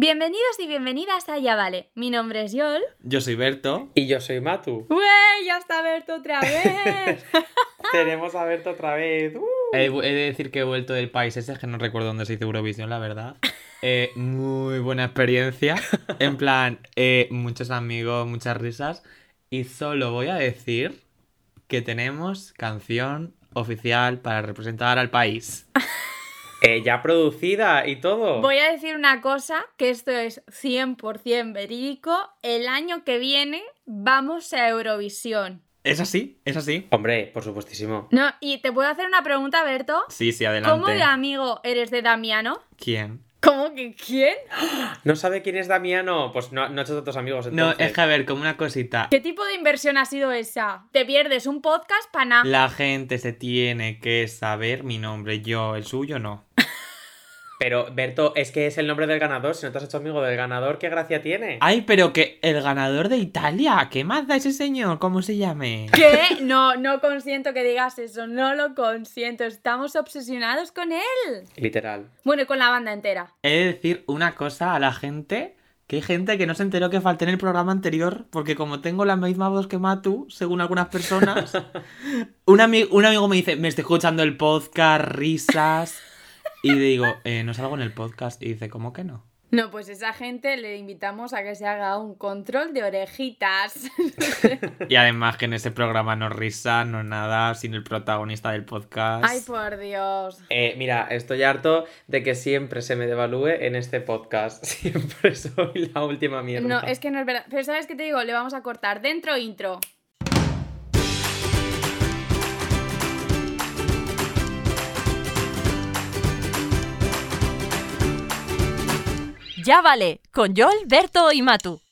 Bienvenidos y bienvenidas a Ya Vale. Mi nombre es Yol. Yo soy Berto. Y yo soy Matu. ¡Wey! ¡Ya está Berto otra vez! Tenemos a Berto otra vez. ¡Uh! He, he de decir que he vuelto del país ese, es que no recuerdo dónde se hizo Eurovisión, la verdad. Eh, muy buena experiencia. En plan, eh, muchos amigos, muchas risas. Y solo voy a decir que tenemos canción oficial para representar al país. Eh, ya producida y todo. Voy a decir una cosa, que esto es 100% verídico. El año que viene vamos a Eurovisión. ¿Es así? ¿Es así? Hombre, por supuestísimo. No, y te puedo hacer una pregunta, Berto. Sí, sí, adelante. ¿Cómo de amigo eres de Damiano? ¿Quién? ¿Cómo que quién? ¿No sabe quién es Damiano? Pues no, no ha hecho tantos amigos No, es que a ver, como una cosita. ¿Qué tipo de inversión ha sido esa? Te pierdes un podcast para nada. La gente se tiene que saber mi nombre, yo, el suyo no. Pero, Berto, es que es el nombre del ganador. Si no te has hecho amigo del ganador, ¿qué gracia tiene? Ay, pero que el ganador de Italia, ¿qué más da ese señor? ¿Cómo se llame? ¿Qué? No, no consiento que digas eso, no lo consiento. Estamos obsesionados con él. Literal. Bueno, y con la banda entera. He de decir una cosa a la gente, que hay gente que no se enteró que falté en el programa anterior, porque como tengo la misma voz que Matu, según algunas personas, un, ami- un amigo me dice, me estoy escuchando el podcast, risas, y digo, eh, no salgo en el podcast, y dice, ¿cómo que no? No, pues esa gente le invitamos a que se haga un control de orejitas. Y además que en ese programa no risa, no nada, sin el protagonista del podcast. Ay, por Dios. Eh, mira, estoy harto de que siempre se me devalúe en este podcast. Siempre soy la última mierda. No, es que no es verdad. Pero ¿sabes qué te digo? Le vamos a cortar dentro intro. Ya vale, con Yol, Berto y Matu.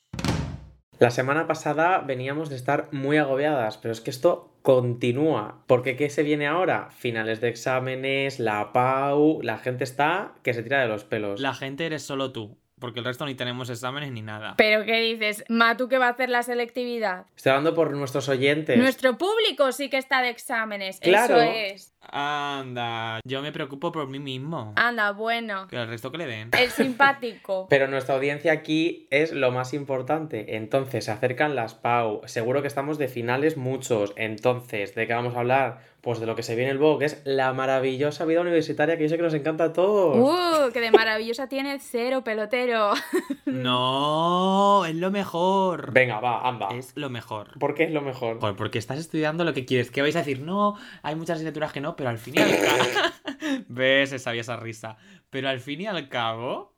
La semana pasada veníamos de estar muy agobiadas, pero es que esto continúa. Porque ¿qué se viene ahora? Finales de exámenes, la PAU, la gente está que se tira de los pelos. La gente eres solo tú, porque el resto ni tenemos exámenes ni nada. ¿Pero qué dices? ¿Matu que va a hacer la selectividad? Estoy hablando por nuestros oyentes. Nuestro público sí que está de exámenes. Claro. Eso es. Anda, yo me preocupo por mí mismo. Anda, bueno. Que el resto que le den. El simpático. Pero nuestra audiencia aquí es lo más importante. Entonces, se acercan las PAU. Seguro que estamos de finales muchos. Entonces, ¿de qué vamos a hablar? Pues de lo que se viene el BOE, que es la maravillosa vida universitaria que yo sé que nos encanta a todos. Uh, que de maravillosa tiene el cero pelotero. No, es lo mejor. Venga, va, anda. Es lo mejor. ¿Por qué es lo mejor? Joder, porque estás estudiando lo que quieres. ¿Qué vais a decir? No, hay muchas asignaturas que no, pero al fin y al cabo. ¿Ves? Sabía esa risa. Pero al fin y al cabo,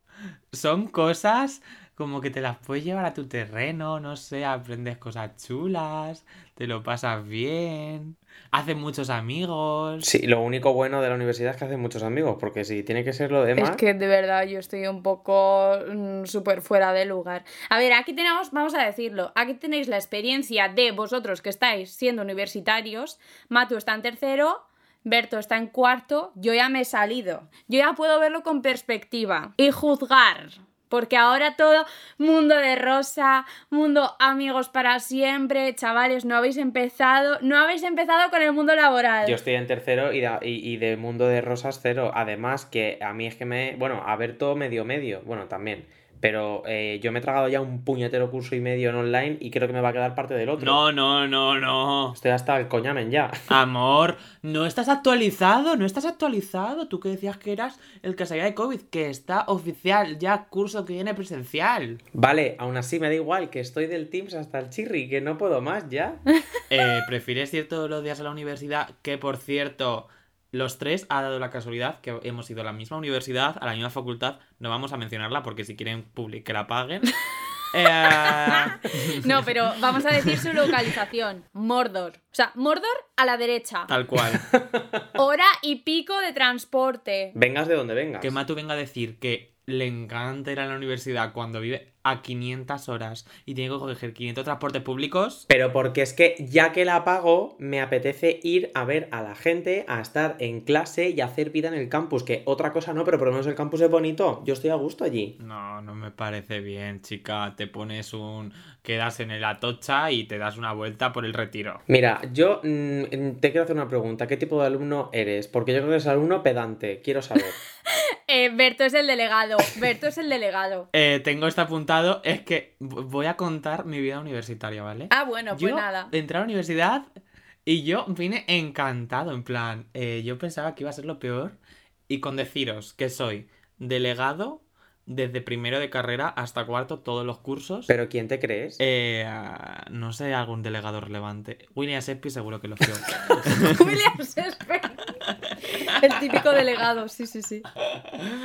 son cosas como que te las puedes llevar a tu terreno, no sé, aprendes cosas chulas, te lo pasas bien, haces muchos amigos. Sí, lo único bueno de la universidad es que hace muchos amigos, porque si tiene que ser lo demás. Es que de verdad yo estoy un poco mm, súper fuera de lugar. A ver, aquí tenemos, vamos a decirlo, aquí tenéis la experiencia de vosotros que estáis siendo universitarios. Matu está en tercero, Berto está en cuarto, yo ya me he salido. Yo ya puedo verlo con perspectiva y juzgar. Porque ahora todo mundo de rosa, mundo amigos para siempre, chavales, no habéis empezado, no habéis empezado con el mundo laboral. Yo estoy en tercero y, da- y, y de mundo de rosas cero. Además, que a mí es que me. Bueno, a ver todo medio medio. Bueno, también. Pero eh, yo me he tragado ya un puñetero curso y medio en online y creo que me va a quedar parte del otro. No, no, no, no. Estoy hasta el coñamen ya. Amor, no estás actualizado, no estás actualizado. Tú que decías que eras el que sabía de COVID, que está oficial ya curso que viene presencial. Vale, aún así me da igual que estoy del Teams hasta el chirri, que no puedo más ya. Eh, ¿Prefieres ir todos los días a la universidad? Que por cierto, los tres ha dado la casualidad que hemos ido a la misma universidad, a la misma facultad. No vamos a mencionarla porque si quieren public que la paguen. Eh, No, pero vamos a decir su localización. Mordor. O sea, Mordor a la derecha. tal cual. Hora y pico de transporte. Vengas de donde vengas. Que Matu venga a decir que le encanta ir a la universidad cuando vive a 500 horas y tiene que coger 500 transportes públicos. Pero porque es que ya que la pago, me apetece ir a ver a la gente, a estar en clase y hacer vida en el campus. Que otra cosa no, pero por lo menos el campus es bonito. Yo estoy a gusto allí. No, no me parece bien, chica. Te pones un. Quedas en el Atocha y te das una vuelta por el retiro. Mira, yo mm, te quiero hacer una pregunta. ¿Qué tipo de alumno eres? Porque yo creo que eres alumno pedante. Quiero saber. eh, Berto es el delegado. Berto es el delegado. Eh, tengo esto apuntado, es que voy a contar mi vida universitaria, ¿vale? Ah, bueno, pues yo nada. entré a la universidad y yo vine encantado, en plan, eh, yo pensaba que iba a ser lo peor y con deciros que soy delegado desde primero de carrera hasta cuarto, todos los cursos. ¿Pero quién te crees? Eh, ah, no sé, algún delegado relevante. William Shakespeare seguro que lo fue. William Shakespeare. El típico delegado, sí, sí, sí.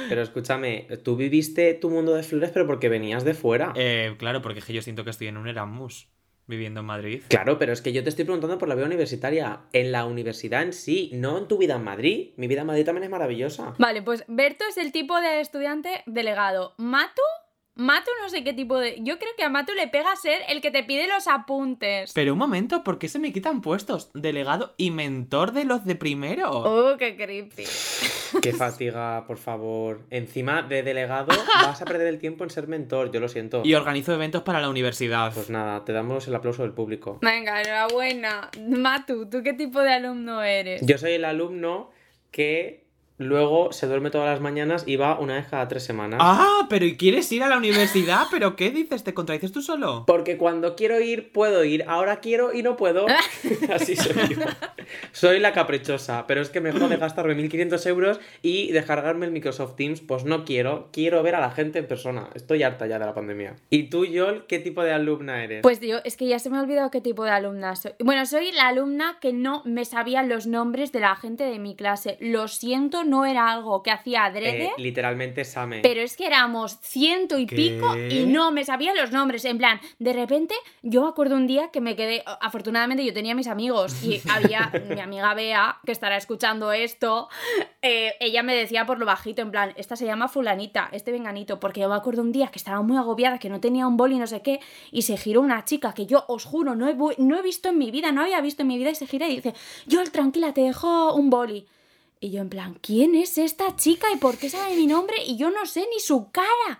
Pero escúchame, tú viviste tu mundo de flores, pero porque venías de fuera. Eh, claro, porque es que yo siento que estoy en un Erasmus viviendo en Madrid. Claro, pero es que yo te estoy preguntando por la vida universitaria. En la universidad en sí, no en tu vida en Madrid. Mi vida en Madrid también es maravillosa. Vale, pues Berto es el tipo de estudiante delegado. Matu, Matu no sé qué tipo de... Yo creo que a Matu le pega ser el que te pide los apuntes. Pero un momento, ¿por qué se me quitan puestos? Delegado y mentor de los de primero. Oh, qué creepy. Qué fatiga, por favor. Encima de delegado, vas a perder el tiempo en ser mentor, yo lo siento. Y organizo eventos para la universidad. Pues nada, te damos el aplauso del público. Venga, enhorabuena. Matu, ¿tú qué tipo de alumno eres? Yo soy el alumno que luego se duerme todas las mañanas y va una vez cada tres semanas. Ah, pero ¿y quieres ir a la universidad? ¿Pero qué dices? ¿Te contradices tú solo? Porque cuando quiero ir, puedo ir. Ahora quiero y no puedo. Así soy yo. Soy la caprichosa. Pero es que me jode gastarme 1500 euros y descargarme el Microsoft Teams. Pues no quiero. Quiero ver a la gente en persona. Estoy harta ya de la pandemia. ¿Y tú, Yol, qué tipo de alumna eres? Pues yo, es que ya se me ha olvidado qué tipo de alumna soy. Bueno, soy la alumna que no me sabía los nombres de la gente de mi clase. Lo siento, no era algo que hacía adrede. Eh, literalmente Same. Pero es que éramos ciento y ¿Qué? pico y no me sabía los nombres. En plan, de repente, yo me acuerdo un día que me quedé. Afortunadamente, yo tenía mis amigos y había mi amiga Bea, que estará escuchando esto. eh, ella me decía por lo bajito, en plan, esta se llama Fulanita, este venganito. Porque yo me acuerdo un día que estaba muy agobiada, que no tenía un boli, no sé qué, y se giró una chica que yo os juro, no he, no he visto en mi vida, no había visto en mi vida, y se gira y dice: Yo, tranquila, te dejo un boli. Y yo en plan, ¿quién es esta chica y por qué sabe mi nombre? Y yo no sé ni su cara.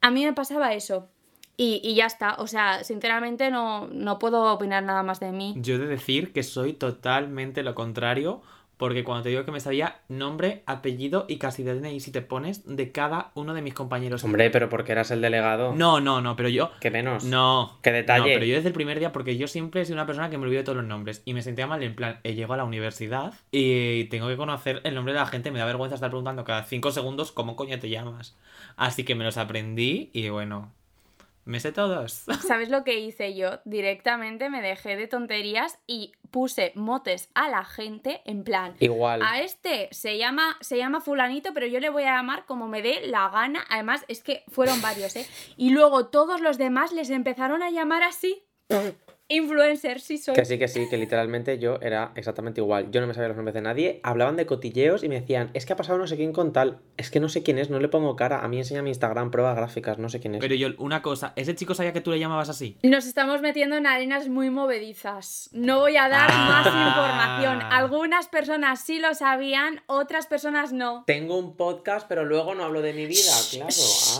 A mí me pasaba eso. Y, y ya está. O sea, sinceramente no, no puedo opinar nada más de mí. Yo he de decir que soy totalmente lo contrario, porque cuando te digo que me sabía nombre, apellido y casi de DNI si te pones de cada uno de mis compañeros. Hombre, pero porque eras el delegado. No, no, no, pero yo... Que menos. No. Qué detalle. No, pero yo desde el primer día, porque yo siempre he sido una persona que me olvido de todos los nombres. Y me sentía mal en plan, eh, llego a la universidad y tengo que conocer el nombre de la gente. Me da vergüenza estar preguntando cada cinco segundos cómo coño te llamas. Así que me los aprendí y bueno, me sé todos. ¿Sabes lo que hice yo? Directamente me dejé de tonterías y puse motes a la gente en plan. Igual. A este se llama, se llama fulanito, pero yo le voy a llamar como me dé la gana. Además, es que fueron varios, ¿eh? Y luego todos los demás les empezaron a llamar así. Influencer, sí soy. Que sí, que sí, que literalmente yo era exactamente igual. Yo no me sabía los nombres de nadie, hablaban de cotilleos y me decían, es que ha pasado no sé quién con tal. Es que no sé quién es, no le pongo cara. A mí enseña mi Instagram, pruebas gráficas, no sé quién es. Pero yo, una cosa, ¿ese chico sabía que tú le llamabas así? Nos estamos metiendo en arenas muy movedizas. No voy a dar Ah. más información. Algunas personas sí lo sabían, otras personas no. Tengo un podcast, pero luego no hablo de mi vida, claro.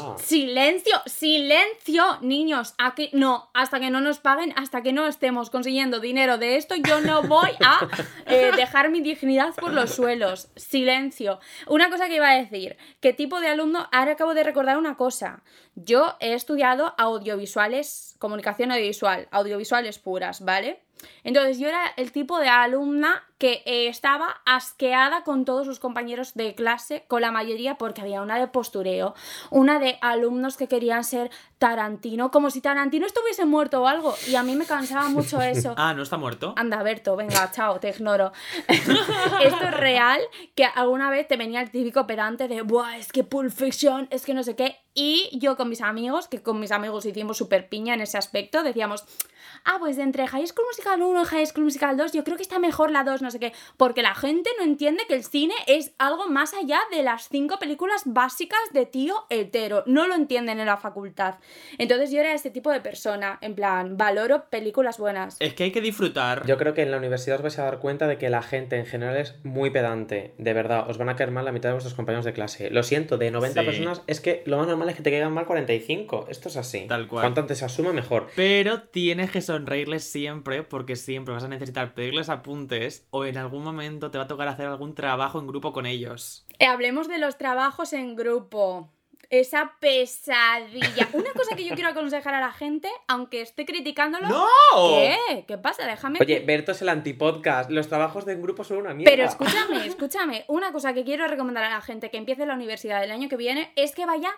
Ah. Silencio, silencio, niños. Aquí no, hasta que no nos paguen, hasta que no estemos consiguiendo dinero de esto, yo no voy a eh, dejar mi dignidad por los suelos. Silencio. Una cosa que iba a decir, ¿qué tipo de alumno? Ahora acabo de recordar una cosa. Yo he estudiado audiovisuales, comunicación audiovisual, audiovisuales puras, ¿vale? Entonces yo era el tipo de alumna que eh, estaba asqueada con todos sus compañeros de clase, con la mayoría, porque había una de postureo, una de alumnos que querían ser Tarantino, como si Tarantino estuviese muerto o algo, y a mí me cansaba mucho eso. Ah, ¿no está muerto? Anda, Berto, venga, chao, te ignoro. Esto es real, que alguna vez te venía el típico pedante de, Buah, es que Pulp Fiction, es que no sé qué. Y yo con mis amigos, que con mis amigos hicimos súper piña en ese aspecto, decíamos, ah, pues entre High School Musical 1 y High School Musical 2, yo creo que está mejor la 2, no sé qué. Porque la gente no entiende que el cine es algo más allá de las cinco películas básicas de tío hetero. No lo entienden en la facultad. Entonces yo era este tipo de persona, en plan, valoro películas buenas. Es que hay que disfrutar. Yo creo que en la universidad os vais a dar cuenta de que la gente en general es muy pedante. De verdad, os van a caer mal la mitad de vuestros compañeros de clase. Lo siento, de 90 Sí. personas es que lo más normal es que te caigan mal 45. Esto es así. Tal cual. Cuanto antes se asuma, mejor. Pero tienes que sonreírles siempre porque siempre vas a necesitar pedirles apuntes o en algún momento te va a tocar hacer algún trabajo en grupo con ellos. Eh, hablemos de los trabajos en grupo. Esa pesadilla. Una cosa que yo quiero aconsejar a la gente, aunque esté criticándolo. ¡No! ¿Qué? ¿Qué pasa? Déjame. Oye, Berto es el antipodcast. Los trabajos de en grupo son una mierda. Pero escúchame, escúchame. Una cosa que quiero recomendar a la gente que empiece la universidad el año que viene es que vaya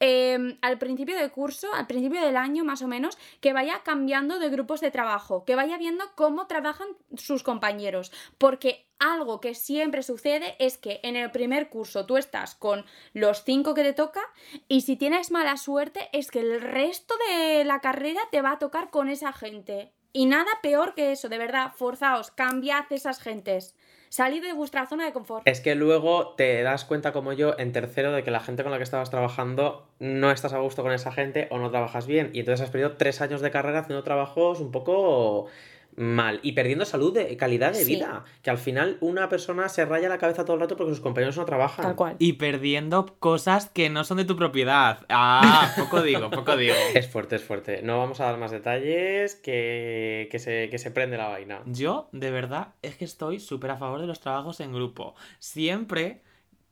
eh, al principio del curso, al principio del año más o menos, que vaya cambiando de grupos de trabajo, que vaya viendo cómo trabajan sus compañeros. Porque algo que siempre sucede es que en el primer curso tú estás con los cinco que te toca y si tienes mala suerte es que el resto de la carrera te va a tocar con esa gente. Y nada peor que eso, de verdad, forzaos, cambiad esas gentes. Salid de vuestra zona de confort. Es que luego te das cuenta, como yo, en tercero, de que la gente con la que estabas trabajando no estás a gusto con esa gente o no trabajas bien. Y entonces has perdido tres años de carrera haciendo trabajos un poco mal y perdiendo salud de calidad de Sí. vida. Que al final una persona se raya la cabeza todo el rato porque sus compañeros no trabajan. Tal cual. Y perdiendo cosas que no son de tu propiedad. Ah, poco digo, poco digo. Es fuerte, es fuerte. No vamos a dar más detalles que, que, se, que se prende la vaina. Yo, de verdad, es que estoy súper a favor de los trabajos en grupo. Siempre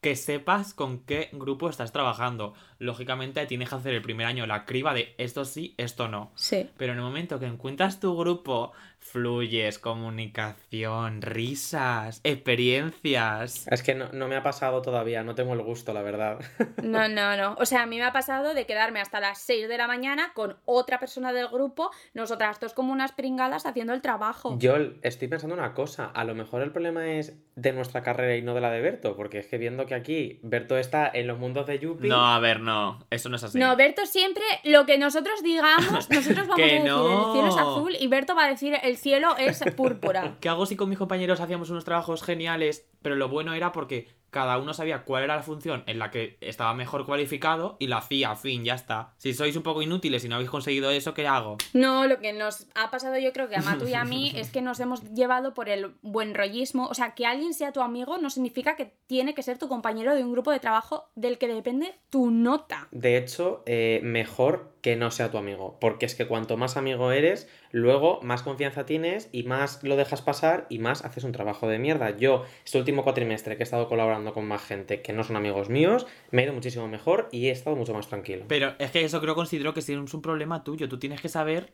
que sepas con qué grupo estás trabajando. Lógicamente tienes que hacer el primer año la criba de esto sí, esto no. Sí. Pero en el momento que encuentras tu grupo, fluyes, comunicación, risas, experiencias. Es que no, no me ha pasado todavía, no tengo el gusto, la verdad. No, no, no. O sea, a mí me ha pasado de quedarme hasta las 6 de la mañana con otra persona del grupo, nosotras dos como unas pringadas haciendo el trabajo. Yo estoy pensando una cosa, a lo mejor el problema es de nuestra carrera y no de la de Berto, porque es que viendo que aquí Berto está en los mundos de Yuppie... No, a ver, no. Eso no es así. No, Berto siempre lo que nosotros digamos, nosotros vamos Que a decir no. el cielo es azul y Berto va a decir el cielo es púrpura. ¿Qué hago si con mis compañeros hacíamos unos trabajos geniales? Pero lo bueno era porque cada uno sabía cuál era la función en la que estaba mejor cualificado y la hacía, fin, ya está. Si sois un poco inútiles y no habéis conseguido eso, ¿qué hago? No, lo que nos ha pasado yo creo que a Matu y a mí es que nos hemos llevado por el buen rollismo. O sea, que alguien sea tu amigo no significa que tiene que ser tu compañero de un grupo de trabajo del que depende tu nota. De hecho, eh, mejor que no sea tu amigo, porque es que cuanto más amigo eres, luego más confianza tienes y más lo dejas pasar y más haces un trabajo de mierda. Yo, este último cuatrimestre que he estado colaborando con más gente que no son amigos míos, me ha ido muchísimo mejor y he estado mucho más tranquilo. Pero es que eso creo considero que sí es un problema tuyo. Tú tienes que saber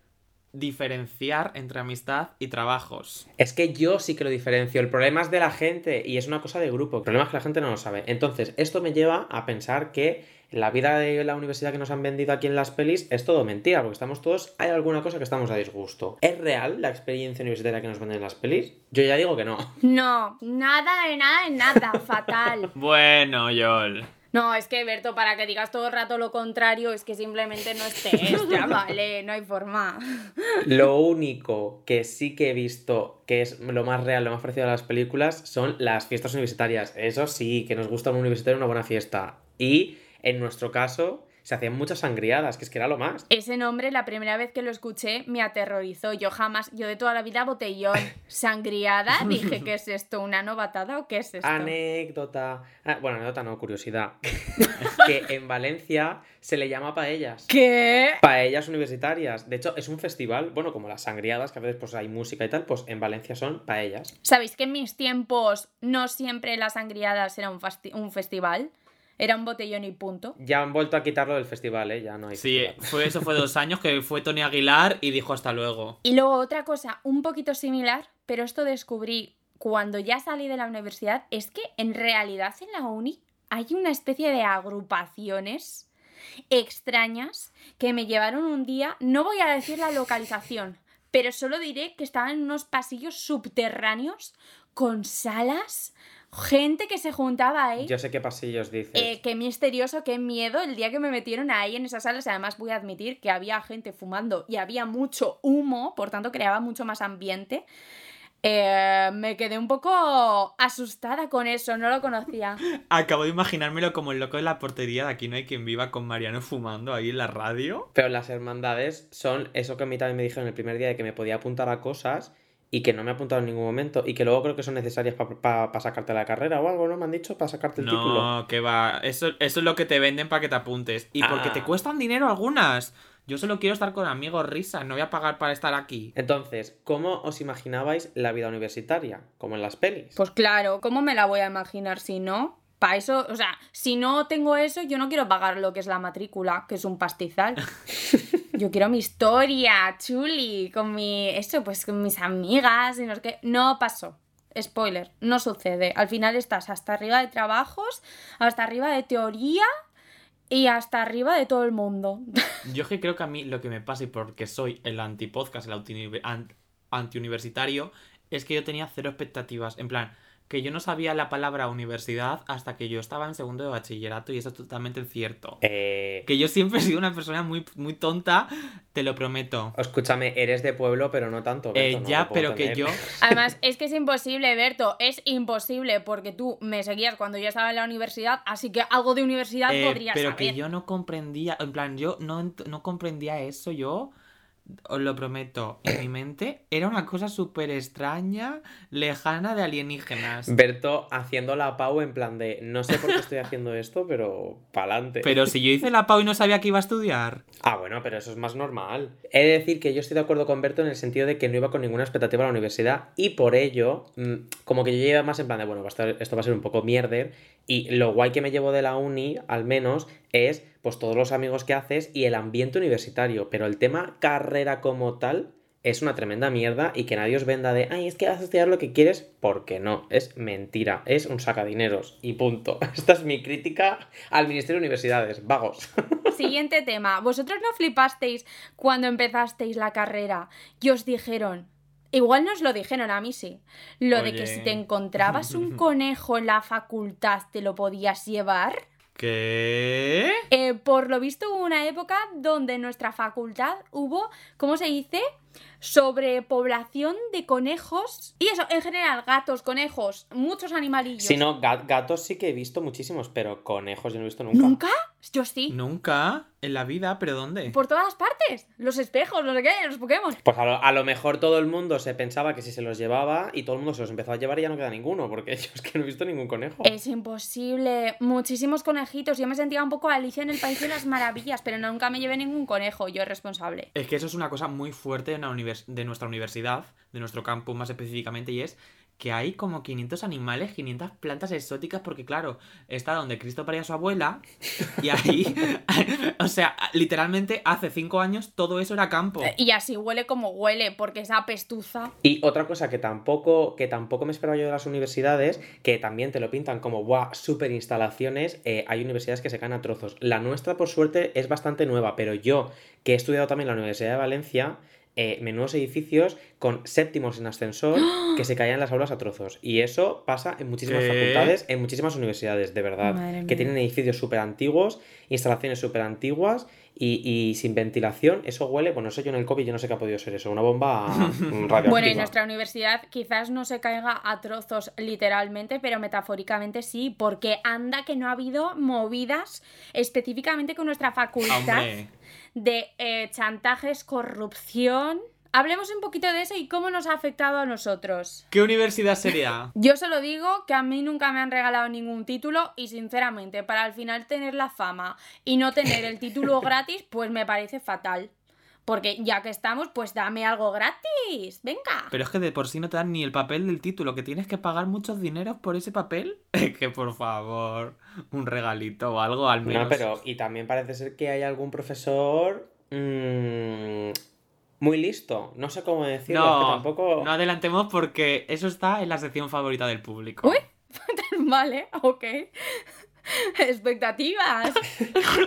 diferenciar entre amistad y trabajos. Es que yo sí que lo diferencio. El problema es de la gente y es una cosa de grupo. El problema es que la gente no lo sabe. Entonces, esto me lleva a pensar que la vida de la universidad que nos han vendido aquí en las pelis es todo mentira, porque estamos todos, hay alguna cosa que estamos a disgusto. ¿Es real la experiencia universitaria que nos venden en las pelis? Yo ya digo que no. No, nada de nada de nada, fatal. Bueno, Yol. No, es que Berto, para que digas todo el rato lo contrario, es que simplemente no estés, ya vale, no hay forma. Lo único que sí que he visto que es lo más real, lo más parecido a las películas, son las fiestas universitarias. Eso sí, que nos gusta un universitario una buena fiesta. Y en nuestro caso, se hacían muchas sangriadas, que es que era lo más. Ese nombre, la primera vez que lo escuché, me aterrorizó. Yo jamás, yo de toda la vida botellón, sangriada, dije, ¿qué es esto? ¿Una novatada o qué es esto? Anécdota. Ah, bueno, anécdota no, curiosidad. que en Valencia se le llama paellas. ¿Qué? Paellas universitarias. De hecho, es un festival, bueno, como las sangriadas, que a veces pues hay música y tal, pues en Valencia son paellas. ¿Sabéis que en mis tiempos no siempre las sangriadas era un, festival? Era un botellón y punto. Ya han vuelto a quitarlo del festival, ¿eh? Ya no hay Sí, fue eso fue dos años que fue Tony Aguilar y dijo hasta luego. Y luego otra cosa un poquito similar, pero esto descubrí cuando ya salí de la universidad, es que en realidad en la uni hay una especie de agrupaciones extrañas que me llevaron un día, no voy a decir la localización, pero solo diré que estaban en unos pasillos subterráneos con salas, gente que se juntaba ahí. Yo sé qué pasillos dices. Eh, qué misterioso, qué miedo el día que me metieron ahí en esas salas. Además, voy a admitir que había gente fumando y había mucho humo, por tanto, creaba mucho más ambiente. Eh, me quedé un poco asustada con eso, no lo conocía. Acabo de imaginármelo como el loco de la portería de Aquí no hay quien viva con Mariano fumando ahí en la radio. Pero las hermandades son eso que a mí también me dijeron el primer día de que me podía apuntar a cosas y que no me he apuntado en ningún momento y que luego creo que son necesarias para sacarte la carrera o algo, ¿no? Me han dicho para sacarte el título. No, que va. Eso, eso es lo que te venden para que te apuntes. Y porque te Ah. cuestan dinero algunas. Yo solo quiero estar con amigos, risas. No voy a pagar para estar aquí. Entonces, ¿cómo os imaginabais la vida universitaria? Como en las pelis. Pues claro, ¿cómo me la voy a imaginar si no? Para eso, o sea, si no tengo eso, yo no quiero pagar lo que es la matrícula, que es un pastizal. Yo quiero mi historia, chuli, con mi. Eso, pues con mis amigas y no sé qué. No pasó. Spoiler, no sucede. Al final estás hasta arriba de trabajos, hasta arriba de teoría y hasta arriba de todo el mundo. Yo que creo que a mí lo que me pasa y porque soy el antipodcast, el anti- an- antiuniversitario, es que yo tenía cero expectativas. En plan, que yo no sabía la palabra universidad hasta que yo estaba en segundo de bachillerato y eso es totalmente cierto. Eh, Que yo siempre he sido una persona muy, muy tonta, te lo prometo. escúchame, eres de pueblo, pero no tanto. Eh, Berto, no ya, pero que yo... Además, es que es imposible, Berto, es imposible porque tú me seguías cuando yo estaba en la universidad, así que algo de universidad Eh, podrías pero saber. que yo no comprendía, en plan, yo no, no comprendía eso, yo os lo prometo, en mi mente era una cosa súper extraña, lejana de alienígenas. Berto haciendo la pau en plan de no sé por qué estoy haciendo esto, pero pa'lante. Pero si yo hice la PAU y no sabía que iba a estudiar. Ah, bueno, pero eso es más normal. He de decir que yo estoy de acuerdo con Berto en el sentido de que no iba con ninguna expectativa a la universidad y por ello, mm, como que yo llevo más en plan de, bueno, esto va a ser un poco mierder y lo guay que me llevo de la uni, al menos, es pues todos los amigos que haces y el ambiente universitario, pero el tema carrera como tal es una tremenda mierda y que nadie os venda de, ay, es que vas a estudiar lo que quieres, porque no, es mentira, es un sacadineros y punto. Esta es mi crítica al Ministerio de Universidades, vagos. Siguiente tema. ¿Vosotros no flipasteis cuando empezasteis la carrera y os dijeron, igual nos lo dijeron a mí sí, lo de que si te encontrabas un conejo en la facultad te lo podías llevar? ¿Qué? Eh, por lo visto hubo una época donde en nuestra facultad hubo, ¿cómo se dice? Sobrepoblación de conejos. Y eso, en general, gatos, conejos, muchos animalillos. Si no, ga- gatos sí que he visto muchísimos, pero conejos yo no he visto nunca. ¿Nunca? Yo sí. Nunca en la vida, pero ¿dónde? Por todas partes. Los espejos, no sé qué, los Pokémon. Pues a lo, a lo mejor todo el mundo se pensaba que si se los llevaba y todo el mundo se los empezó a llevar y ya no queda ninguno, porque yo es que no he visto ningún conejo. Es imposible. Muchísimos conejitos. Yo me sentía un poco Alicia en el País de las Maravillas, pero nunca me llevé ningún conejo. Yo responsable. Es que eso es una cosa muy fuerte de, una univers- de nuestra universidad, de nuestro campus más específicamente, y es que hay como 500 animales, 500 plantas exóticas, porque claro, está donde Cristo paría a su abuela, y ahí, o sea, literalmente hace 5 años todo eso era campo. Y así huele como huele, porque esa pestuza. Y otra cosa que tampoco, que tampoco me esperaba yo de las universidades, que también te lo pintan como, ¡buah! Super instalaciones. eh, hay universidades que se caen a trozos. La nuestra, por suerte, es bastante nueva, pero yo, que he estudiado también en la Universidad de Valencia, eh, menudos edificios con séptimos en ascensor que se caían las aulas a trozos. Y eso pasa en muchísimas ¿Qué? facultades, en muchísimas universidades, de verdad. Madre que mía. tienen edificios súper antiguos, instalaciones súper antiguas y, y sin ventilación. Eso huele, bueno, eso yo en el COVID yo no sé qué ha podido ser eso, una bomba radioactiva. Bueno, y nuestra universidad quizás no se caiga a trozos literalmente, pero metafóricamente sí, porque anda que no ha habido movidas específicamente con nuestra facultad Hombre, de eh, chantajes, corrupción. Hablemos un poquito de eso y cómo nos ha afectado a nosotros. ¿qué universidad sería? Yo solo digo que a mí nunca me han regalado ningún título y sinceramente para al final tener la fama y no tener el título gratis, pues me parece fatal. Porque ya que estamos, pues dame algo gratis. Venga. Pero es que de por sí no te dan ni el papel del título, que tienes que pagar muchos dineros por ese papel. que por favor, un regalito o algo al menos. No, pero y también parece ser que hay algún profesor mm, muy listo. No sé cómo decirlo, es que tampoco. no adelantemos porque eso está en la sección favorita del público. Uy. vale, ok. Expectativas.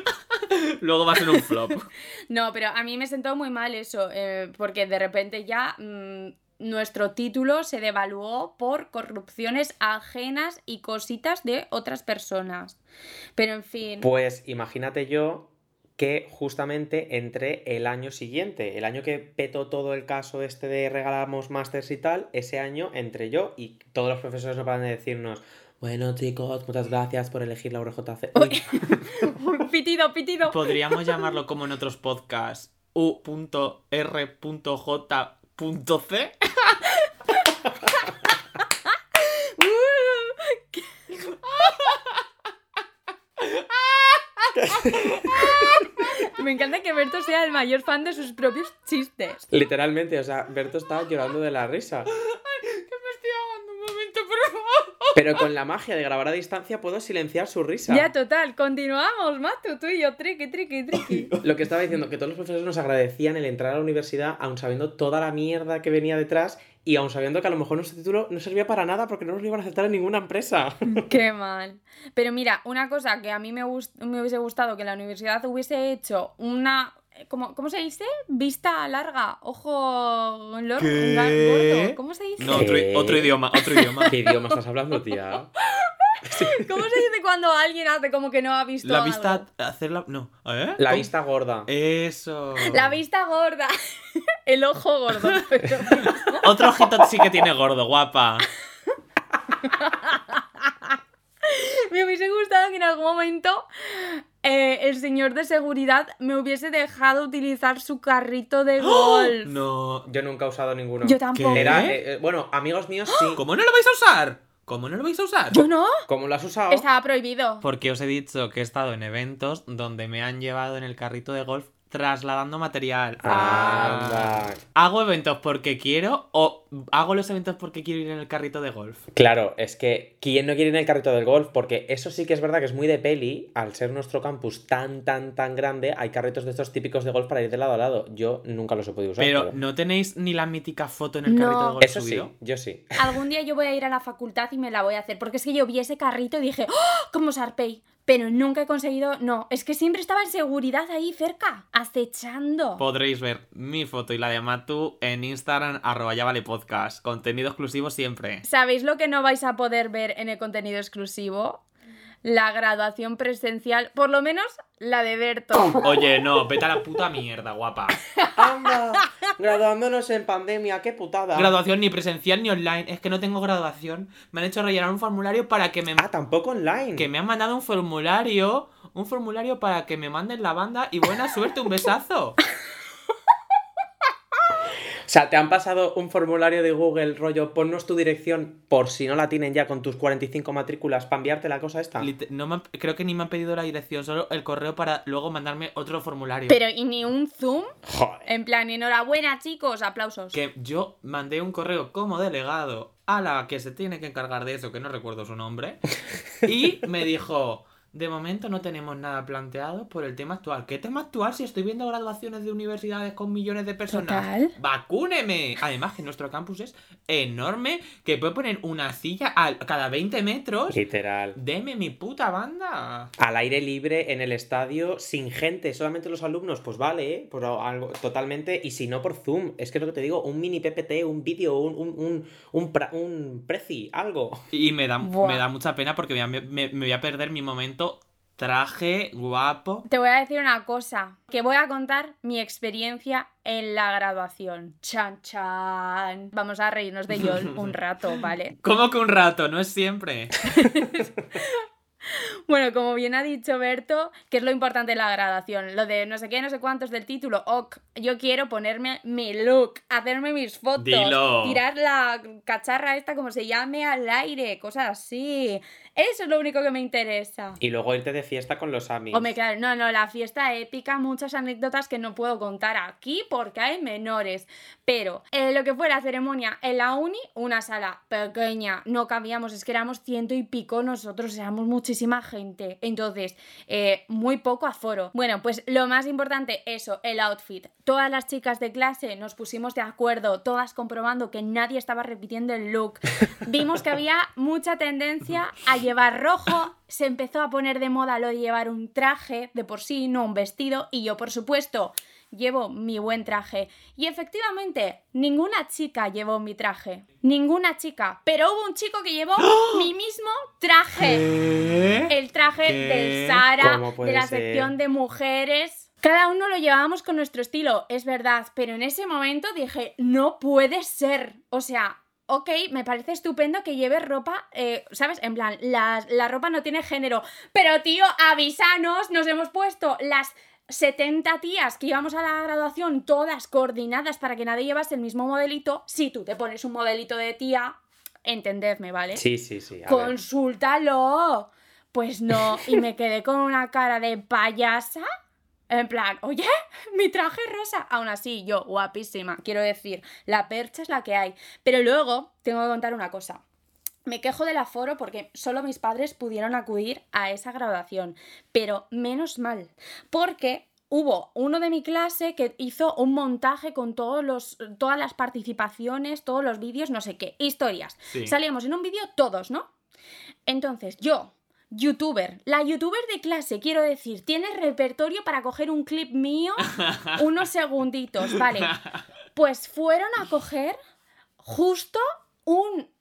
Luego va a ser un flop. No, pero a mí me sentó muy mal eso, eh, porque de repente ya mm, nuestro título se devaluó por corrupciones ajenas y cositas de otras personas. Pero en fin. Pues imagínate yo que justamente entre el año siguiente, el año que petó todo el caso este de regalamos másters y tal, ese año entre yo y todos los profesores no paran de decirnos, bueno, chicos, muchas gracias por elegir la URJC. Un pitido, pitido. Podríamos llamarlo como en otros podcasts. U.R.J.C. Me encanta que Berto sea el mayor fan de sus propios chistes. Literalmente, o sea, Berto estaba llorando de la risa. Pero con la magia de grabar a distancia puedo silenciar su risa. Ya, total, continuamos, Matu, tú y yo, triqui, triqui, triqui. Lo que estaba diciendo, que todos los profesores nos agradecían el entrar a la universidad, aun sabiendo toda la mierda que venía detrás y aun sabiendo que a lo mejor nuestro título no servía para nada porque no nos lo iban a aceptar en ninguna empresa. Qué mal. Pero mira, una cosa que a mí me, gust- me hubiese gustado que la universidad hubiese hecho una... ¿Cómo, cómo se dice? Vista larga, ojo lor- gordo. ¿Cómo se dice? No, otro, idioma, otro idioma. ¿Qué idioma estás hablando, tía? ¿Cómo se dice cuando alguien hace como que no ha visto La algo? vista, hacerla... No, ¿eh? La ¿Cómo? vista gorda. Eso. La vista gorda. El ojo gordo. pero- Otro ojito sí que tiene gordo, guapa. Me hubiese gustado que en algún momento eh, el señor de seguridad me hubiese dejado utilizar su carrito de golf. No. Yo nunca he usado ninguno. Yo tampoco. ¿Qué? Era, eh, eh, bueno, amigos míos sí. ¿Cómo no lo vais a usar? ¿Cómo no lo vais a usar? Yo no. ¿Cómo lo has usado? Estaba prohibido. Porque os he dicho que he estado en eventos donde me han llevado en el carrito de golf trasladando material. Anda. ¿Hago eventos porque quiero o hago los eventos porque quiero ir en el carrito de golf? Claro, es que ¿quién no quiere ir en el carrito del golf? Porque eso sí que es verdad que es muy de peli. Al ser nuestro campus tan, tan, tan grande, hay carritos de estos típicos de golf para ir de lado a lado. Yo nunca los he podido usar. Pero pero- no tenéis ni la mítica foto en el No. carrito de golf Eso sí, yo sí. Algún día yo voy a ir a la facultad y me la voy a hacer. Porque es que yo vi ese carrito y dije, ¡Oh! ¿Cómo Sarpey? Pero nunca he conseguido. No, es que siempre estaba en seguridad ahí cerca, acechando. Podréis ver mi foto y la de Matu en Instagram, arroba ya vale podcast. Contenido exclusivo siempre. ¿Sabéis lo que no vais a poder ver en el contenido exclusivo? La graduación presencial, por lo menos la de Berto. Oye, no, vete a la puta mierda, guapa. ¡Anda! Graduándonos en pandemia, qué putada. Graduación ni presencial ni online. Es que no tengo graduación. Me han hecho rellenar un formulario para que me... Ah, tampoco online. Que me han mandado un formulario. Un formulario para que me manden la banda y buena suerte, un besazo. O sea, te han pasado un formulario de Google, rollo, ponnos tu dirección por si no la tienen ya con tus 45 matrículas para enviarte la cosa esta. No me han- creo que ni me han pedido la dirección, solo el correo para luego mandarme otro formulario. Pero, ¿y ni un zoom? Joder. En plan, enhorabuena, chicos, aplausos. Que yo mandé un correo como delegado a la que se tiene que encargar de eso, que no recuerdo su nombre, y me dijo, de momento no tenemos nada planteado por el tema actual. ¿Qué tema actual si estoy viendo graduaciones de universidades con millones de personas? Total. ¡Vacúneme! Además que nuestro campus es enorme, que puede poner una silla a cada 20 metros. Literal. Deme mi puta banda. Al aire libre, en el estadio, sin gente, solamente los alumnos, pues vale, ¿eh? Por algo, totalmente. Y si no por Zoom, es que es lo que te digo, un mini PPT, un vídeo, un, un, un, un, un prezi, algo. Y me da, Buah. me da mucha pena porque me, me- me voy a perder mi momento traje guapo. Te voy a decir una cosa, que voy a contar mi experiencia en la graduación. Chan chan. Vamos a reírnos de Yol un rato, ¿vale? ¿Cómo que un rato? No es siempre. Bueno, como bien ha dicho Berto, que es lo importante de la graduación, lo de no sé qué, no sé cuántos del título, ok, yo quiero ponerme mi look, hacerme mis fotos, Dilo. tirar la cacharra esta como se llame al aire, cosas así. Eso es lo único que me interesa. Y luego irte de fiesta con los amigos. Hombre, claro, no, no, la fiesta épica, muchas anécdotas que no puedo contar aquí porque hay menores. Pero eh, lo que fue la ceremonia en la uni, una sala pequeña, no cabíamos, es que éramos ciento y pico nosotros, éramos muchísima gente. Entonces, eh, muy poco aforo. Bueno, pues lo más importante, eso, el outfit. Todas las chicas de clase nos pusimos de acuerdo, todas comprobando que nadie estaba repitiendo el look. Vimos que había mucha tendencia a llevar rojo, se empezó a poner de moda lo de llevar un traje de por sí, no un vestido, y yo, por supuesto, llevo mi buen traje. Y efectivamente, ninguna chica llevó mi traje. Ninguna chica. Pero hubo un chico que llevó mi mismo traje. ¿Qué? El traje ¿Qué? del Sara, ¿Cómo puede de la ser? sección de mujeres. Cada uno lo llevábamos con nuestro estilo, es verdad, pero en ese momento dije, no puede ser. O sea, ok, me parece estupendo que lleves ropa, eh, ¿sabes? En plan, la, la ropa no tiene género. Pero tío, avísanos, nos hemos puesto las 70 tías que íbamos a la graduación, todas coordinadas para que nadie llevase el mismo modelito. Si tú te pones un modelito de tía, entendedme, ¿vale? Sí, sí, sí. a ver. Consúltalo. Pues no, y me quedé con una cara de payasa. En plan, oye, mi traje rosa. Aún así, yo, guapísima. Quiero decir, la percha es la que hay. Pero luego, tengo que contar una cosa. Me quejo del aforo porque solo mis padres pudieron acudir a esa graduación. Pero menos mal. Porque hubo uno de mi clase que hizo un montaje con todos los, todas las participaciones, todos los vídeos, no sé qué, historias. Sí. Salíamos en un vídeo todos, ¿no? Entonces, yo, youtuber, la youtuber de clase, quiero decir, tiene repertorio para coger un clip mío unos segunditos, ¿vale? Pues fueron a coger justo un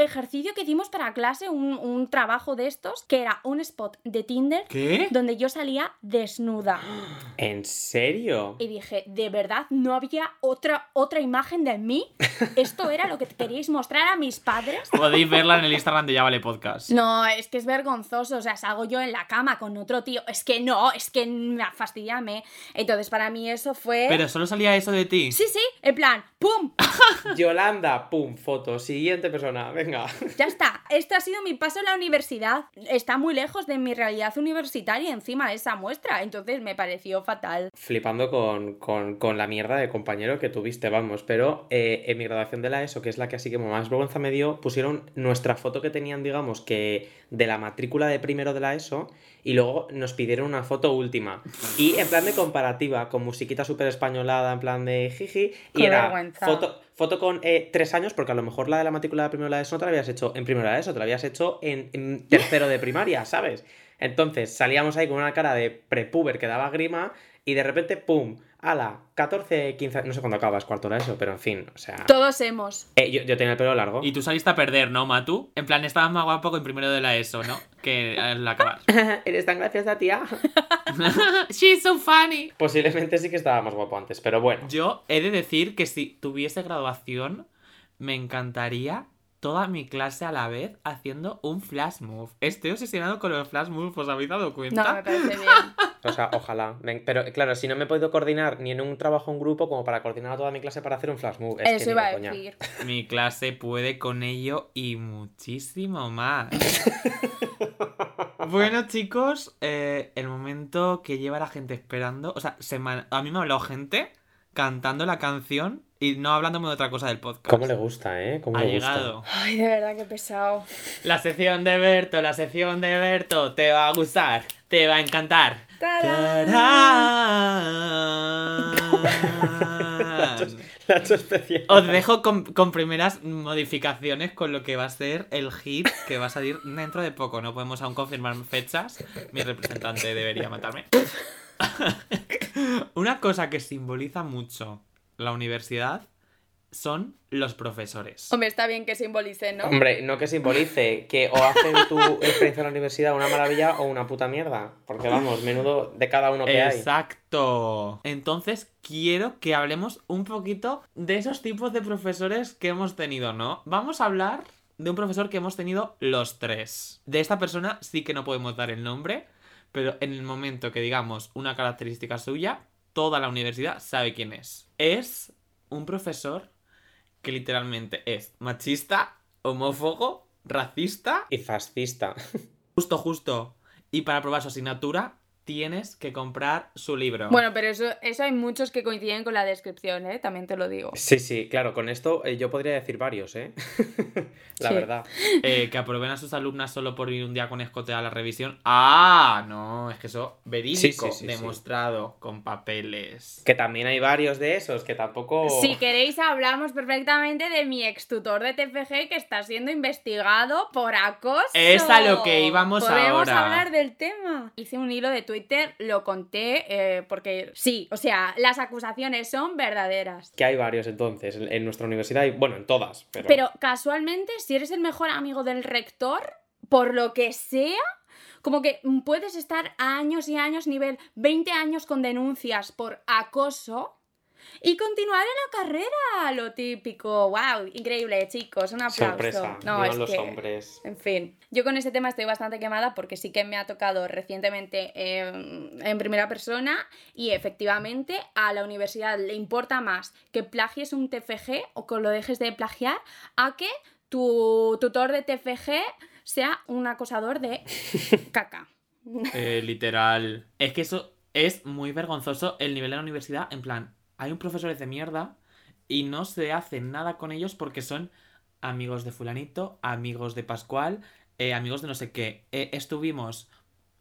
ejercicio que hicimos para clase, un, un trabajo de estos, que era un spot de Tinder ¿Qué? donde yo salía desnuda. ¿En serio? Y dije, ¿de verdad no había otra, otra imagen de mí? ¿Esto era lo que queríais mostrar a mis padres? Podéis verla en el Instagram de Ya Vale Podcast. No, es que es vergonzoso, o sea, salgo yo en la cama con otro tío, es que no, es que me fastidiame. Entonces para mí eso fue... Pero solo salía eso de ti. Sí, sí, en plan, ¡pum! Yolanda, pum, foto. Siguiente persona, venga. Ya está, este ha sido mi paso en la universidad. Está muy lejos de mi realidad universitaria encima de esa muestra, entonces me pareció fatal. Flipando con, con- con la mierda de compañero que tuviste, vamos. Pero eh, en mi graduación de la ESO, que es la que así que más vergüenza me dio, pusieron nuestra foto que tenían, digamos, que de la matrícula de primero de la ESO y luego nos pidieron una foto última. Y en plan de comparativa, con musiquita súper españolada, en plan de jiji. Y Qué era vergüenza. foto, foto con eh, tres años, porque a lo mejor la de la matrícula de primero de ESO no te la habías hecho en primero de la ESO, te la habías hecho en, en tercero de primaria, ¿sabes? Entonces salíamos ahí con una cara de prepuber que daba grima y de repente, ¡pum! ¡Hala! 14, 15, no sé cuándo acabas cuarto de eso, pero en fin, o sea... Todos hemos. Eh, yo, yo tenía el pelo largo. Y tú saliste a perder, ¿no, Matu? En plan, estabas más guapo que en primero de la ESO, ¿no? Que al acabar. Eres tan graciosa, tía. She's so funny. Posiblemente sí que estaba más guapo antes, pero bueno. Yo he de decir que si tuviese graduación, me encantaría toda mi clase a la vez haciendo un flash move. Estoy obsesionado con los flash moves, ¿os habéis dado cuenta? No, me parece bien. O sea, ojalá. Pero claro, si no me he podido coordinar ni en un trabajo en grupo como para coordinar a toda mi clase para hacer un flash move. Es que Eso ni iba a coña. decir. Mi clase puede con ello y muchísimo más. bueno, chicos, eh, el momento que lleva la gente esperando. O sea, se me ha- a mí me ha hablado gente cantando la canción y no hablándome de otra cosa del podcast. ¿Cómo le gusta, eh? ¿Cómo ha le gusta? llegado. Ay, de verdad que pesado. La sección de Berto, la sección de Berto, te va a gustar, te va a encantar. Especial. Os dejo con, con primeras modificaciones con lo que va a ser el hit que va a salir dentro de poco. No podemos aún confirmar fechas. Mi representante debería matarme. Una cosa que simboliza mucho la universidad son los profesores. Hombre, está bien que simbolice, ¿no? Hombre, no que simbolice que o hacen tu experiencia en la universidad una maravilla o una puta mierda. Porque vamos, menudo de cada uno que hay. Exacto. Entonces quiero que hablemos un poquito de esos tipos de profesores que hemos tenido, ¿no? Vamos a hablar de un profesor que hemos tenido los tres. De esta persona sí que no podemos dar el nombre, pero en el momento que digamos una característica suya, toda la universidad sabe quién es. Es un profesor que literalmente es machista, homófobo, racista Y fascista. Justo, justo. Y para probar su asignatura, tienes que comprar su libro. Bueno, pero eso, eso hay muchos que coinciden con la descripción, ¿eh? También te lo digo. Sí, sí, claro, con esto eh, yo podría decir varios, ¿eh? la Sí. verdad. Eh, que aprueben a sus alumnas solo por ir un día con escote a la revisión. Ah, no, es que eso verídico, Sí, sí, sí, sí. demostrado con papeles. Que también hay varios de esos que tampoco. Si queréis, hablamos perfectamente de mi ex tutor de TFG que está siendo investigado por acoso. Es a lo que íbamos Podemos ahora. hablar del tema. Hice un hilo de Twitter, lo conté, eh, porque sí, o sea, las acusaciones son verdaderas. Que hay varios entonces en nuestra universidad y bueno, en todas. Pero, Pero casualmente, si eres el mejor amigo del rector, por lo que sea, como que puedes estar años y años, nivel 20 años con denuncias por acoso y continuar en la carrera, lo típico. ¡Wow! Increíble, chicos, un aplauso. sorpresa. No, es los que... hombres. En fin, yo con este tema estoy bastante quemada porque sí que me ha tocado recientemente eh, en primera persona y efectivamente a la universidad le importa más que plagies un TFG o que lo dejes de plagiar a que tu tutor de TFG sea un acosador de caca. Eh, literal. Es que eso es muy vergonzoso el nivel de la universidad. En plan, hay un profesor de mierda y no se hace nada con ellos porque son amigos de fulanito, amigos de Pascual, eh, amigos de no sé qué. Eh, estuvimos,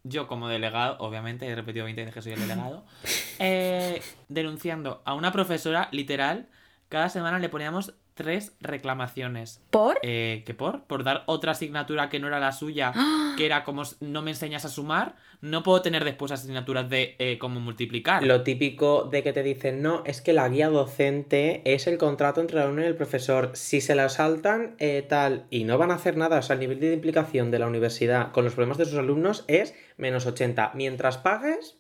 yo como delegado, obviamente, he repetido 20 veces que soy el delegado, eh, denunciando a una profesora, literal, cada semana le poníamos tres reclamaciones. ¿Por? Eh, ¿Qué por? Por dar otra asignatura que no era la suya, que era como no me enseñas a sumar, no puedo tener después asignaturas de eh, cómo multiplicar. Lo típico de que te dicen, no, es que la guía docente es el contrato entre el alumno y el profesor. Si se la saltan, eh, tal, y no van a hacer nada, o sea, el nivel de implicación de la universidad con los problemas de sus alumnos es menos 80. Mientras pagues,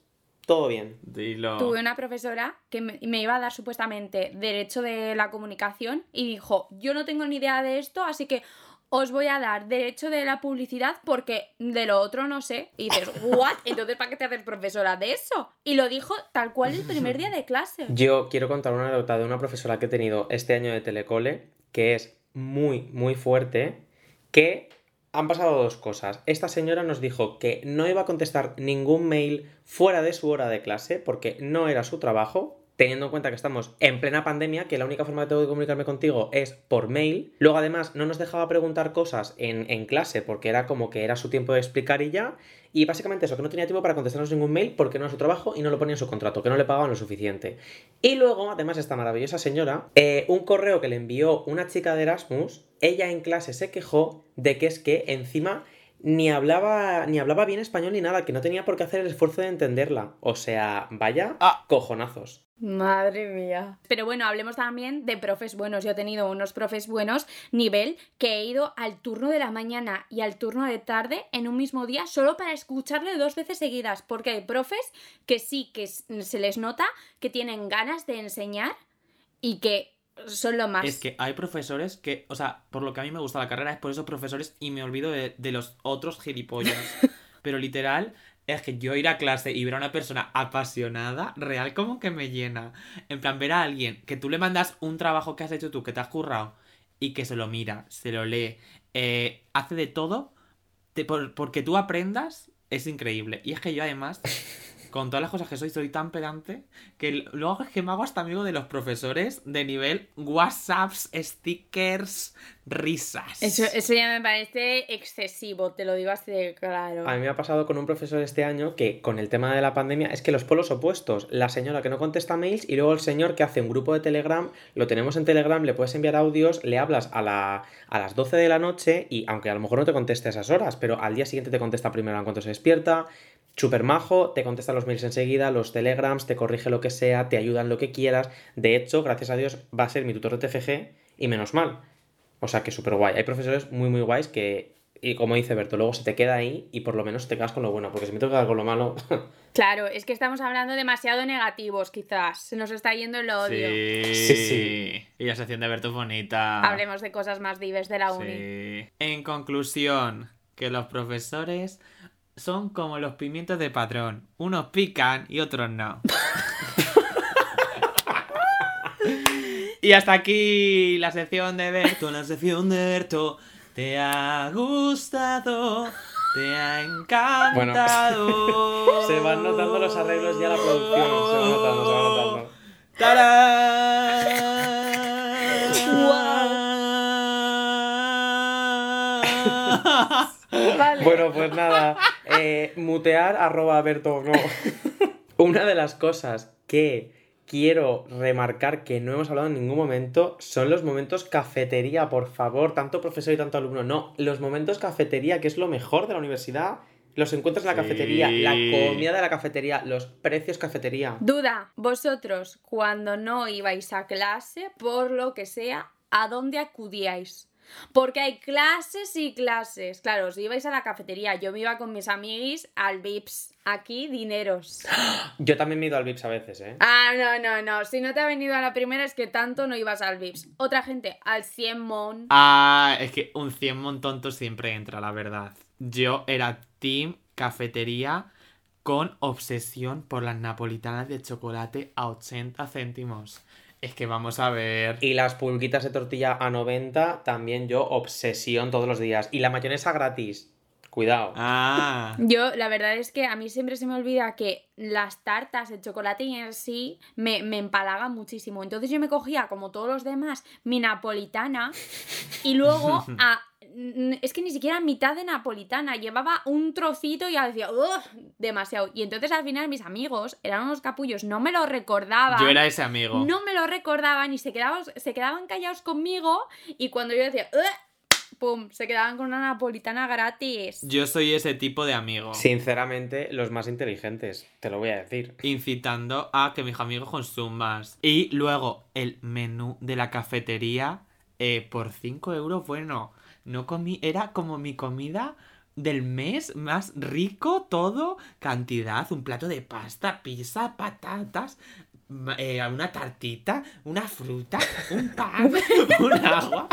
todo bien. Dilo. Tuve una profesora que me, me iba a dar supuestamente derecho de la comunicación y dijo, yo no tengo ni idea de esto, así que os voy a dar derecho de la publicidad porque de lo otro no sé. Y dices, ¿what? Entonces, ¿para qué te haces profesora de eso? Y lo dijo tal cual el primer día de clase. Yo quiero contar una anécdota de una profesora que he tenido este año de telecole, que es muy, muy fuerte, que han pasado dos cosas. Esta señora nos dijo que no iba a contestar ningún mail fuera de su hora de clase porque no era su trabajo. Teniendo en cuenta que estamos en plena pandemia, que la única forma que tengo de comunicarme contigo es por mail. Luego, además, no nos dejaba preguntar cosas en, en clase porque era como que era su tiempo de explicar y ya. Y básicamente eso, que no tenía tiempo para contestarnos ningún mail porque no era su trabajo y no lo ponía en su contrato, que no le pagaban lo suficiente. Y luego, además, esta maravillosa señora, eh, un correo que le envió una chica de Erasmus, ella en clase se quejó de que es que encima ni hablaba, ni hablaba bien español ni nada, que no tenía por qué hacer el esfuerzo de entenderla. O sea, vaya Ah. cojonazos. Madre mía. Pero bueno, hablemos también de profes buenos. Yo he tenido unos profes buenos, nivel, que he ido al turno de la mañana y al turno de tarde en un mismo día solo para escucharle dos veces seguidas. Porque hay profes que sí que se les nota que tienen ganas de enseñar y que son lo más. Es que hay profesores que, o sea, por lo que a mí me gusta la carrera es por esos profesores y me olvido de, de los otros gilipollas. Pero literal, es que yo ir a clase y ver a una persona apasionada, real como que me llena. En plan, ver a alguien que tú le mandas un trabajo que has hecho tú, que te has currado, y que se lo mira, se lo lee, eh, hace de todo, te- por- porque tú aprendas, es increíble. Y es que yo además, con todas las cosas que soy, soy tan pedante, que luego es que me hago hasta amigo de los profesores de nivel WhatsApps, stickers, risas. Eso, eso ya me parece excesivo, te lo digo así de claro. A mí me ha pasado con un profesor este año que con el tema de la pandemia es que los polos opuestos, la señora que no contesta mails y luego el señor que hace un grupo de Telegram, lo tenemos en Telegram, le puedes enviar audios, le hablas a, la, a las 12 de la noche y aunque a lo mejor no te conteste a esas horas, pero al día siguiente te contesta primero en cuanto se despierta, súper majo, te contesta los mails enseguida, los telegrams, te corrige lo que sea, te ayuda en lo que quieras. De hecho, gracias a Dios, va a ser mi tutor de TFG y menos mal. O sea que súper guay. Hay profesores muy, muy guays que, y como dice Berto, luego se te queda ahí y por lo menos te quedas con lo bueno, porque si me tengo que quedar con lo malo. Claro, es que estamos hablando demasiado negativos, quizás. Se nos está yendo el odio. Sí. Sí, sí. Y la sección de Berto es bonita. Hablemos de cosas más dives de la uni. Sí. En conclusión, que los profesores son como los pimientos de patrón. Unos pican y otros no. y hasta aquí la sección de Berto, la sección de Berto. ¿Te ha gustado? ¿Te ha encantado? se van notando los arreglos ya la producción. Se va notando, se va notando. ¡Tarán! Vale. Bueno, pues nada, eh, mutear arroba Berto no. Una de las cosas que quiero remarcar que no hemos hablado en ningún momento son los momentos cafetería, por favor, tanto profesor y tanto alumno. No, los momentos cafetería, que es lo mejor de la universidad. Los encuentros en la Sí. cafetería, la comida de la cafetería, los precios cafetería. Duda, vosotros cuando no ibais a clase, por lo que sea, ¿a dónde acudíais? Porque hay clases y clases. Claro, si ibais a la cafetería, yo me iba con mis amiguis al Vips. Aquí, dineros. Yo también me he ido al Vips a veces, ¿eh? Ah, no, no, no. Si no te ha venido a la primera es que tanto no ibas al Vips. Otra gente, al 100 mon. Ah, es que un 100 mon tonto siempre entra, la verdad. Yo era team cafetería con obsesión por las napolitanas de chocolate a 80 céntimos. Es que vamos a ver. Y las pulguitas de tortilla a 90, también yo obsesión todos los días. Y la mayonesa gratis. Cuidado. Ah. Yo, la verdad es que a mí siempre se me olvida que las tartas, el chocolate y en sí, me, me empalagan muchísimo. Entonces yo me cogía, como todos los demás, mi napolitana y luego a... Es que ni siquiera mitad de napolitana, llevaba un trocito y ya decía, "Ugh", demasiado. Y entonces al final mis amigos eran unos capullos, no me lo recordaban. Yo era ese amigo. No me lo recordaban y se quedaban, se quedaban callados conmigo y cuando yo decía, "Ugh", ¡pum! Se quedaban con una napolitana gratis. Yo soy ese tipo de amigo. Sinceramente, los más inteligentes, te lo voy a decir. Incitando a que mis amigos consumas. Y luego el menú de la cafetería eh, por 5 euros, bueno, no comí, era como mi comida del mes más rico, todo, cantidad, un plato de pasta, pizza, patatas, eh, una tartita, una fruta, un pan, un agua.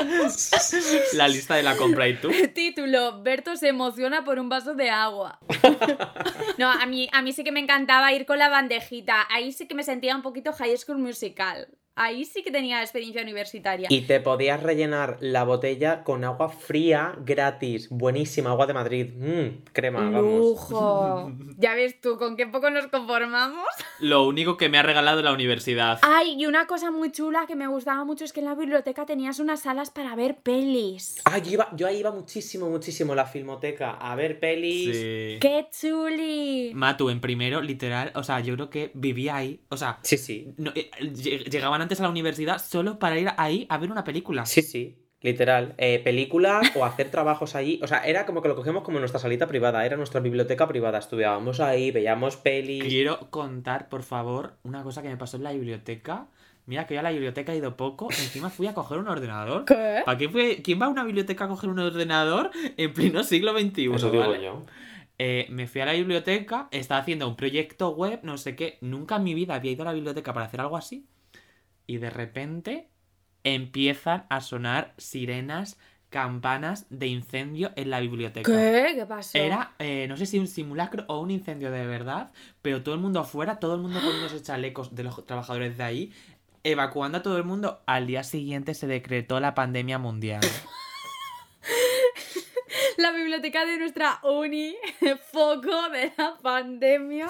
La lista de la compra y tú. Título, Berto se emociona por un vaso de agua. No, a mí, a mí sí que me encantaba ir con la bandejita. Ahí sí que me sentía un poquito High School Musical. Ahí sí que tenía experiencia universitaria. Y te podías rellenar la botella con agua fría gratis. Buenísima, agua de Madrid. Mmm, crema, vamos. Lujo. Ya ves tú, con qué poco nos conformamos. Lo único que me ha regalado la universidad. Ay, y una cosa muy chula que me gustaba mucho es que en la biblioteca tenías unas salas para ver pelis. Ah, yo, iba, yo ahí iba muchísimo, muchísimo a la filmoteca a ver pelis. Sí. ¡Qué chuli! Matu, en primero, literal, o sea, yo creo que vivía ahí. O sea, Sí, sí. no, eh, lleg- llegaban antes a la universidad solo para ir ahí a ver una película. Sí, sí. Literal. Eh, película o hacer trabajos allí. O sea, era como que lo cogíamos como nuestra salita privada. Era nuestra biblioteca privada. Estudiábamos ahí, veíamos pelis. Quiero contar, por favor, una cosa que me pasó en la biblioteca. Mira que yo a la biblioteca he ido poco. Encima fui a coger un ordenador. ¿Qué? ¿Para qué fue? ¿Quién va a una biblioteca a coger un ordenador en pleno siglo XXI? Eso digo ¿vale? yo. Eh, me fui a la biblioteca, estaba haciendo un proyecto web, no sé qué. Nunca en mi vida había ido a la biblioteca para hacer algo así. Y de repente empiezan a sonar sirenas, campanas de incendio en la biblioteca. ¿Qué? ¿Qué pasó? Era, eh, no sé si un simulacro o un incendio de verdad, pero todo el mundo afuera, todo el mundo poniéndose chalecos de los trabajadores de ahí, evacuando a todo el mundo. Al día siguiente se decretó la pandemia mundial. La biblioteca de nuestra uni, foco de la pandemia.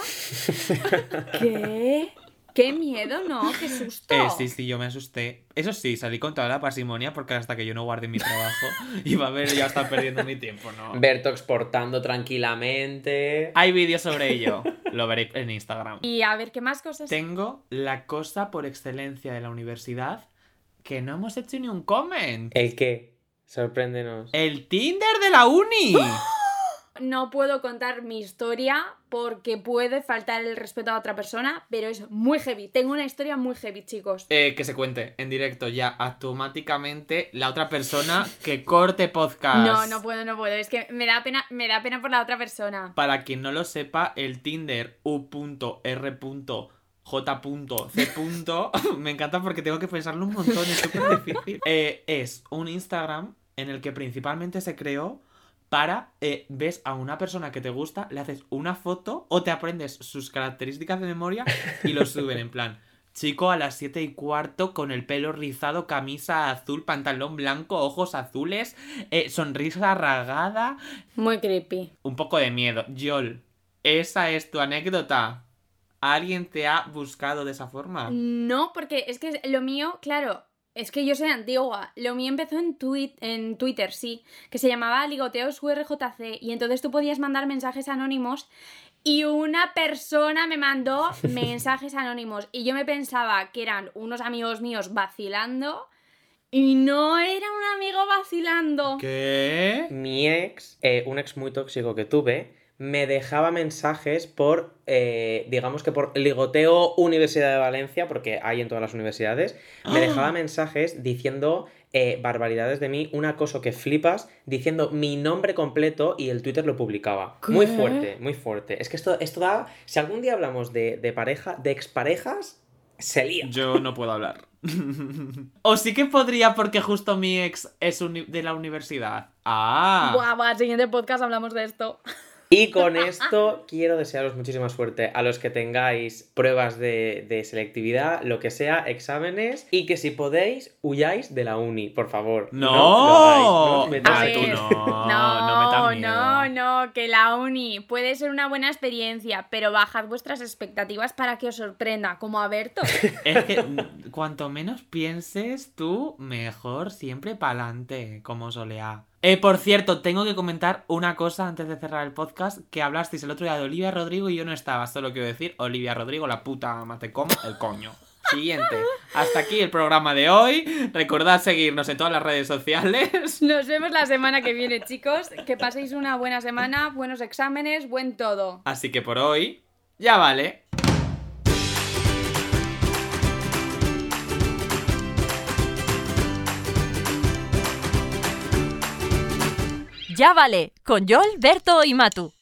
¿Qué? ¡Qué miedo, no! ¡Qué susto! Eh, sí, sí, yo me asusté. Eso sí, salí con toda la parsimonia porque hasta que yo no guarde mi trabajo iba a ver ya estar perdiendo mi tiempo, ¿no? Berto exportando tranquilamente. Hay vídeos sobre ello, lo veréis en Instagram. Y a ver, ¿qué más cosas? Tengo la cosa por excelencia de la universidad que no hemos hecho ni un comment. ¿El qué? Sorpréndenos. El Tinder de la uni. No puedo contar mi historia porque puede faltar el respeto a otra persona, pero es muy heavy. Tengo una historia muy heavy, chicos. Eh, que se cuente en directo ya automáticamente la otra persona que corte podcast. No, no puedo, no puedo. Es que me da pena, me da pena por la otra persona. Para quien no lo sepa, el Tinder u.r. J.C. Me encanta porque tengo que pensarlo un montón, es súper difícil. Eh, es un Instagram en el que principalmente se creó para, eh, ves a una persona que te gusta, le haces una foto o te aprendes sus características de memoria y lo suben en plan. Chico a las 7 y cuarto con el pelo rizado, camisa azul, pantalón blanco, ojos azules, eh, sonrisa rasgada, Muy creepy. un poco de miedo. Yol, ¿esa es tu anécdota? ¿Alguien te ha buscado de esa forma? No, porque es que lo mío, claro, es que yo soy antigua. Lo mío empezó en, tweet, en Twitter, sí, que se llamaba Ligoteos URJC y entonces tú podías mandar mensajes anónimos y una persona me mandó mensajes anónimos y yo me pensaba que eran unos amigos míos vacilando y no era un amigo vacilando. ¿Qué? Mi ex, eh, un ex muy tóxico que tuve, me dejaba mensajes por, eh, digamos que por ligoteo Universidad de Valencia, porque hay en todas las universidades, me dejaba mensajes diciendo eh, barbaridades de mí, un acoso que flipas, diciendo mi nombre completo y el Twitter lo publicaba. Muy fuerte, muy fuerte. Es que esto, esto da, si algún día hablamos de, de pareja, de exparejas, se lía. Yo no puedo hablar. o sí que podría porque justo mi ex es de la universidad. Ah. Buah, buah, siguiente podcast hablamos de esto. Y con esto quiero desearos muchísima suerte a los que tengáis pruebas de, de selectividad, lo que sea, exámenes, y que si podéis, huyáis de la uni, por favor. No. no os A metáis ver, aquí. no, no, no no, que la uni puede ser una buena experiencia, pero bajad vuestras expectativas para que os sorprenda, como a Berto. Es que mm, cuanto menos pienses tú, mejor siempre pa'lante, como solea. Eh, por cierto, tengo que comentar una cosa antes de cerrar el podcast, que hablasteis el otro día de Olivia Rodrigo y yo no estaba, solo quiero decir, Olivia Rodrigo, la puta matecom, el coño. Siguiente. Hasta aquí el programa de hoy. Recordad seguirnos en todas las redes sociales. Nos vemos la semana que viene, chicos. Que paséis una buena semana, buenos exámenes, buen todo. Así que por hoy, ya vale. Ya vale, con Yol, Berto y Matu.